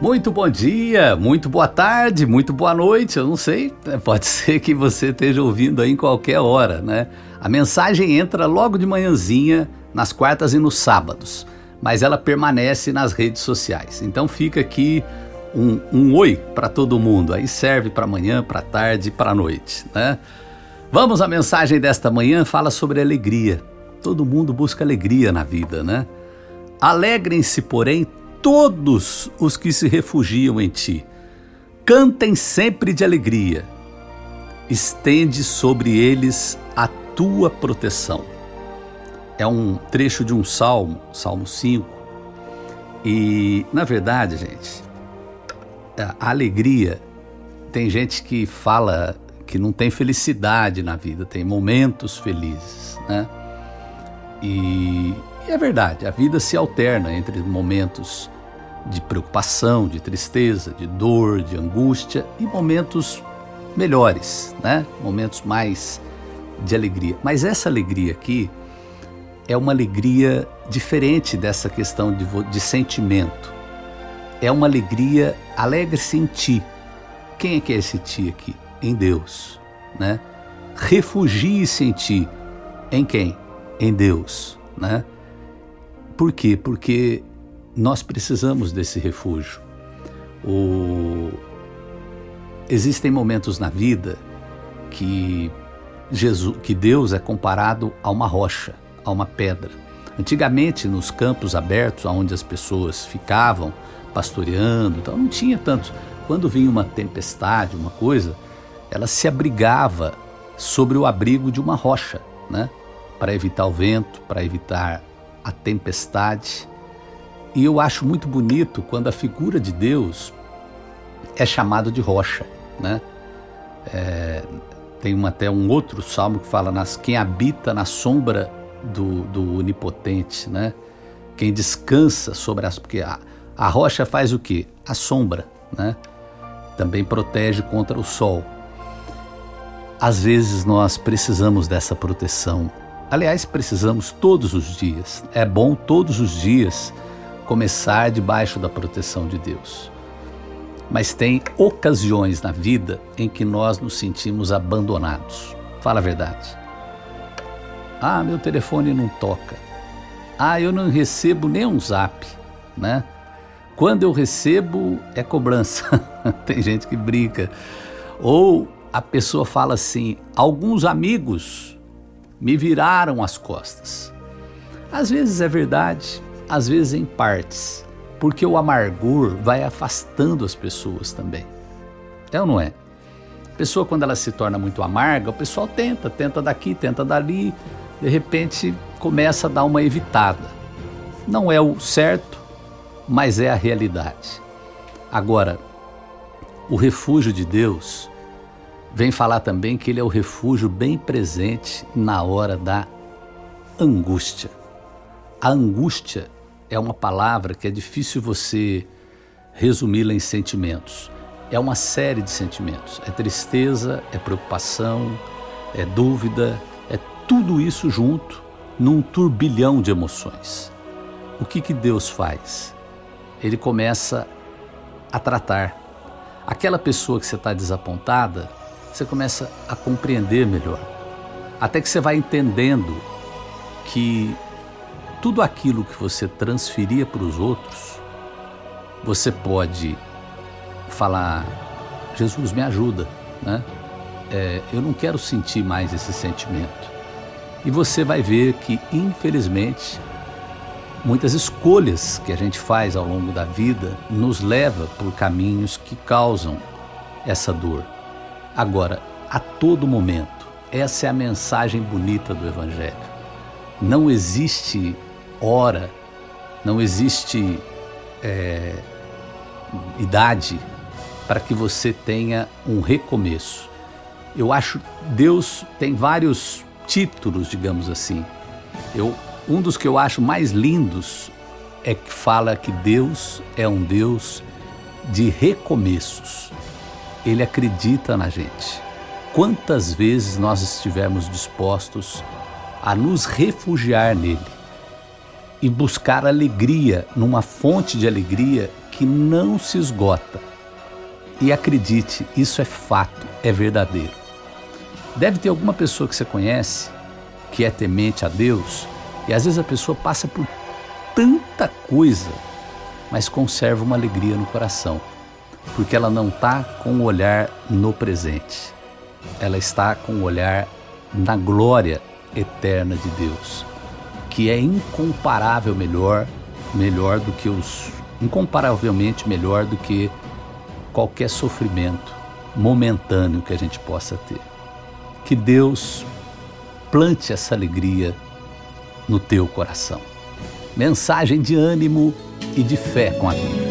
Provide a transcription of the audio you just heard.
Muito bom dia, muito boa tarde, muito boa noite. Eu não sei, pode ser que você esteja ouvindo aí em qualquer hora, né? A mensagem entra logo de manhãzinha, nas quartas e nos sábados, mas ela permanece nas redes sociais. Então fica aqui um, um oi para todo mundo. Aí serve para amanhã, para tarde, para noite, né? Vamos à mensagem desta manhã, fala sobre alegria. Todo mundo busca alegria na vida, né? Alegrem-se, porém, todos os que se refugiam em ti. Cantem sempre de alegria. Estende sobre eles a tua proteção. É um trecho de um salmo, Salmo 5. E, na verdade, gente, a alegria, tem gente que fala que não tem felicidade na vida, tem momentos felizes, né? E, e é verdade, a vida se alterna entre momentos de preocupação, de tristeza, de dor, de angústia e momentos melhores, né? Momentos mais de alegria. Mas essa alegria aqui é uma alegria diferente dessa questão de, de sentimento. É uma alegria alegre-se em ti. Quem é que é esse ti aqui? Em Deus, né? Refugie-se em ti. Em quem? Em Deus, né? Por quê? Porque nós precisamos desse refúgio. O... Existem momentos na vida que Jesus, que Deus é comparado a uma rocha, a uma pedra. Antigamente, nos campos abertos, onde as pessoas ficavam pastoreando, então não tinha tanto. Quando vinha uma tempestade, uma coisa, ela se abrigava sobre o abrigo de uma rocha, né? Para evitar o vento, para evitar a tempestade. E eu acho muito bonito quando a figura de Deus é chamada de rocha, né? É, tem uma, até um outro salmo que fala nas quem habita na sombra do, do onipotente, né? Quem descansa sobre as porque a, a rocha faz o que? A sombra, né? Também protege contra o sol. Às vezes nós precisamos dessa proteção. Aliás, precisamos todos os dias. É bom todos os dias começar debaixo da proteção de Deus. Mas tem ocasiões na vida em que nós nos sentimos abandonados. Fala a verdade. Ah, meu telefone não toca. Ah, eu não recebo nem um zap, né? Quando eu recebo é cobrança. tem gente que brinca. Ou a pessoa fala assim: alguns amigos me viraram as costas. Às vezes é verdade, às vezes em partes, porque o amargor vai afastando as pessoas também. É ou não é? A pessoa, quando ela se torna muito amarga, o pessoal tenta, tenta daqui, tenta dali, de repente começa a dar uma evitada. Não é o certo, mas é a realidade. Agora, o refúgio de Deus vem falar também que ele é o refúgio bem presente na hora da angústia. A angústia é uma palavra que é difícil você resumi-la em sentimentos. É uma série de sentimentos. É tristeza, é preocupação, é dúvida, é tudo isso junto num turbilhão de emoções. O que, que Deus faz? Ele começa a tratar. Aquela pessoa que você está desapontada, você começa a compreender melhor. Até que você vai entendendo que tudo aquilo que você transferia para os outros, você pode falar: Jesus, me ajuda, né? É, eu não quero sentir mais esse sentimento. E você vai ver que, infelizmente, muitas escolhas que a gente faz ao longo da vida nos leva por caminhos que causam essa dor. Agora, a todo momento, essa é a mensagem bonita do Evangelho. Não existe hora, não existe é, idade para que você tenha um recomeço. Eu acho Deus tem vários títulos, digamos assim. Eu, um dos que eu acho mais lindos é que fala que Deus é um Deus de recomeços. Ele acredita na gente. Quantas vezes nós estivermos dispostos a nos refugiar nele, e buscar alegria numa fonte de alegria que não se esgota. E acredite, isso é fato, é verdadeiro. Deve ter alguma pessoa que você conhece que é temente a Deus e às vezes a pessoa passa por tanta coisa, mas conserva uma alegria no coração, porque ela não está com o olhar no presente, ela está com o olhar na glória eterna de Deus, que é incomparável melhor, melhor do que os incomparavelmente melhor do que qualquer sofrimento momentâneo que a gente possa ter. Que Deus plante essa alegria no teu coração. Mensagem de ânimo e de fé com a vida.